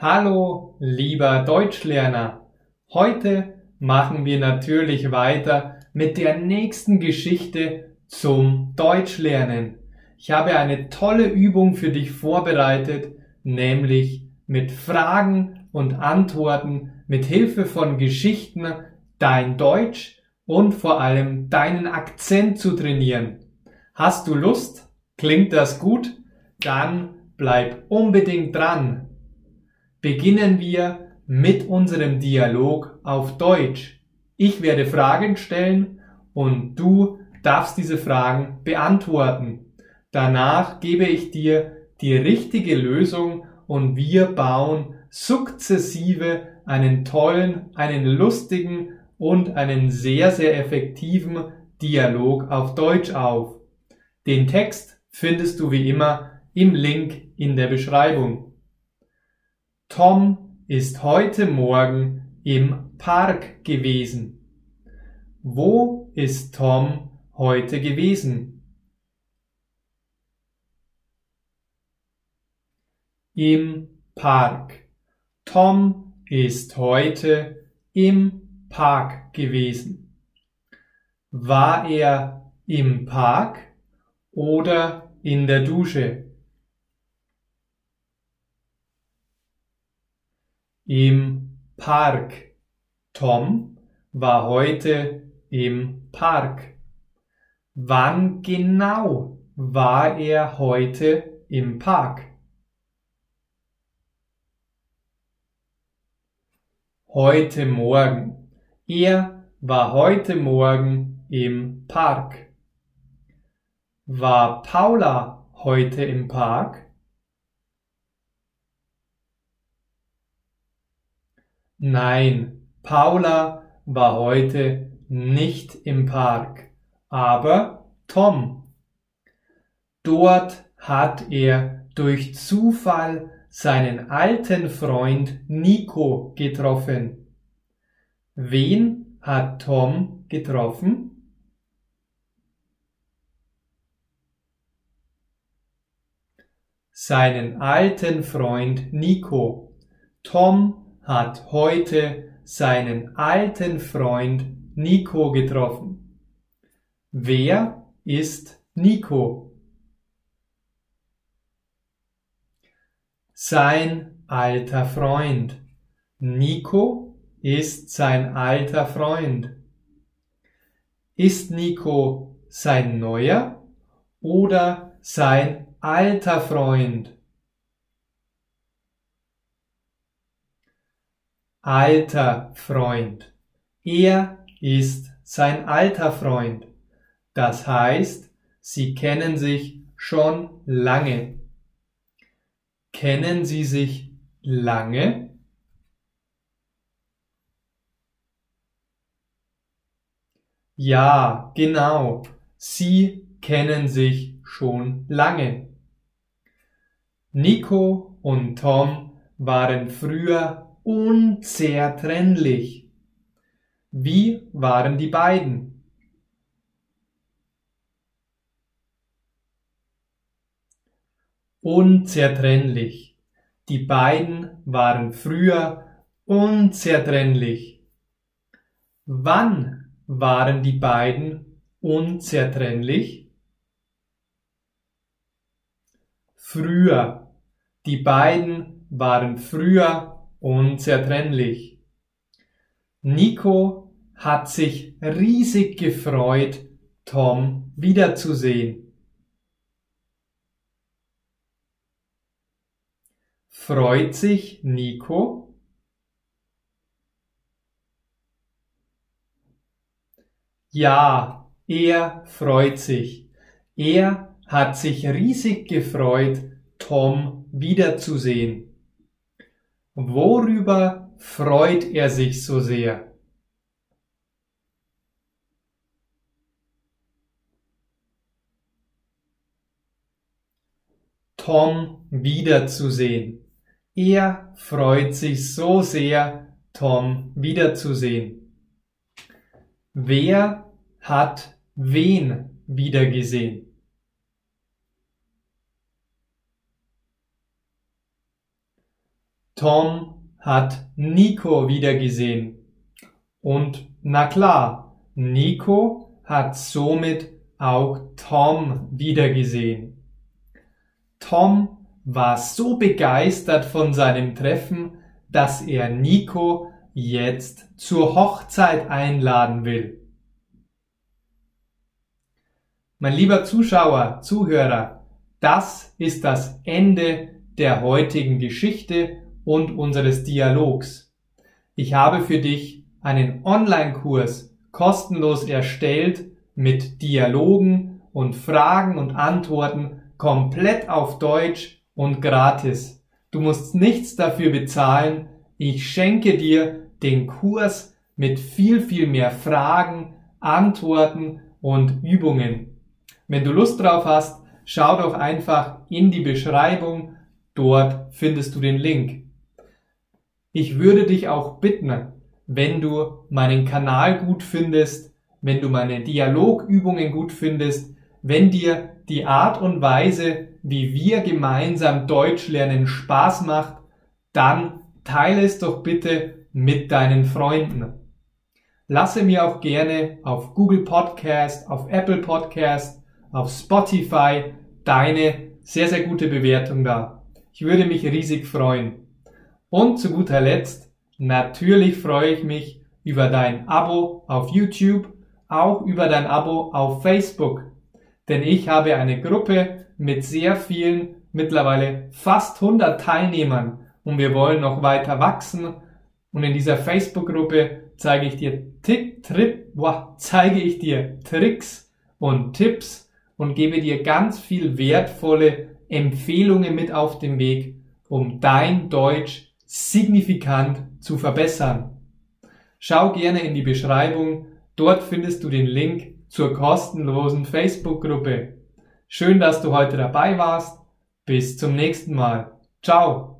Hallo, lieber Deutschlerner. Heute machen wir natürlich weiter mit der nächsten Geschichte zum Deutschlernen. Ich habe eine tolle Übung für dich vorbereitet, nämlich mit Fragen und Antworten mit Hilfe von Geschichten dein Deutsch und vor allem deinen Akzent zu trainieren. Hast du Lust? Klingt das gut? Dann bleib unbedingt dran. Beginnen wir mit unserem Dialog auf Deutsch. Ich werde Fragen stellen und du darfst diese Fragen beantworten. Danach gebe ich dir die richtige Lösung und wir bauen sukzessive einen tollen, einen lustigen und einen sehr, sehr effektiven Dialog auf Deutsch auf. Den Text findest du wie immer im Link in der Beschreibung. Tom ist heute Morgen im Park gewesen. Wo ist Tom heute gewesen? Im Park. Tom ist heute im Park gewesen. War er im Park oder in der Dusche? Im Park. Tom war heute im Park. Wann genau war er heute im Park? Heute Morgen. Er war heute Morgen im Park. War Paula heute im Park? Nein, Paula war heute nicht im Park, aber Tom. Dort hat er durch Zufall seinen alten Freund Nico getroffen. Wen hat Tom getroffen? Seinen alten Freund Nico. Tom hat heute seinen alten Freund Nico getroffen. Wer ist Nico? Sein alter Freund. Nico ist sein alter Freund. Ist Nico sein neuer oder sein alter Freund? Alter Freund. Er ist sein alter Freund. Das heißt, sie kennen sich schon lange. Kennen Sie sich lange? Ja, genau. Sie kennen sich schon lange. Nico und Tom waren früher unzertrennlich. Wie waren die beiden? Unzertrennlich. Die beiden waren früher unzertrennlich. Wann waren die beiden unzertrennlich? Früher. Die beiden waren früher unzertrennlich. Nico hat sich riesig gefreut, Tom wiederzusehen. Freut sich Nico? Ja, er freut sich. Er hat sich riesig gefreut, Tom wiederzusehen. Worüber freut er sich so sehr? Tom wiederzusehen. Er freut sich so sehr, Tom wiederzusehen. Wer hat wen wiedergesehen? Tom hat Nico wiedergesehen. Und na klar, Nico hat somit auch Tom wiedergesehen. Tom war so begeistert von seinem Treffen, dass er Nico jetzt zur Hochzeit einladen will. Mein lieber Zuschauer, Zuhörer, das ist das Ende der heutigen Geschichte und unseres Dialogs. Ich habe für dich einen Online-Kurs kostenlos erstellt mit Dialogen und Fragen und Antworten komplett auf Deutsch und gratis. Du musst nichts dafür bezahlen. Ich schenke dir den Kurs mit viel, viel mehr Fragen, Antworten und Übungen. Wenn du Lust drauf hast, schau doch einfach in die Beschreibung. Dort findest du den Link. Ich würde dich auch bitten, wenn du meinen Kanal gut findest, wenn du meine Dialogübungen gut findest, wenn dir die Art und Weise, wie wir gemeinsam Deutsch lernen, Spaß macht, dann teile es doch bitte mit deinen Freunden. Lasse mir auch gerne auf Google Podcast, auf Apple Podcast auf Spotify deine sehr, sehr gute Bewertung da. Ich würde mich riesig freuen. Und zu guter Letzt, natürlich freue ich mich über dein Abo auf YouTube, auch über dein Abo auf Facebook. Denn ich habe eine Gruppe mit sehr vielen, mittlerweile fast 100 Teilnehmern und wir wollen noch weiter wachsen. Und in dieser Facebook-Gruppe zeige ich dir Tick, Trip, boah, zeige ich dir Tricks und Tipps, und gebe dir ganz viel wertvolle Empfehlungen mit auf den Weg, um dein Deutsch signifikant zu verbessern. Schau gerne in die Beschreibung, dort findest du den Link zur kostenlosen Facebook-Gruppe. Schön, dass du heute dabei warst. Bis zum nächsten Mal. Ciao.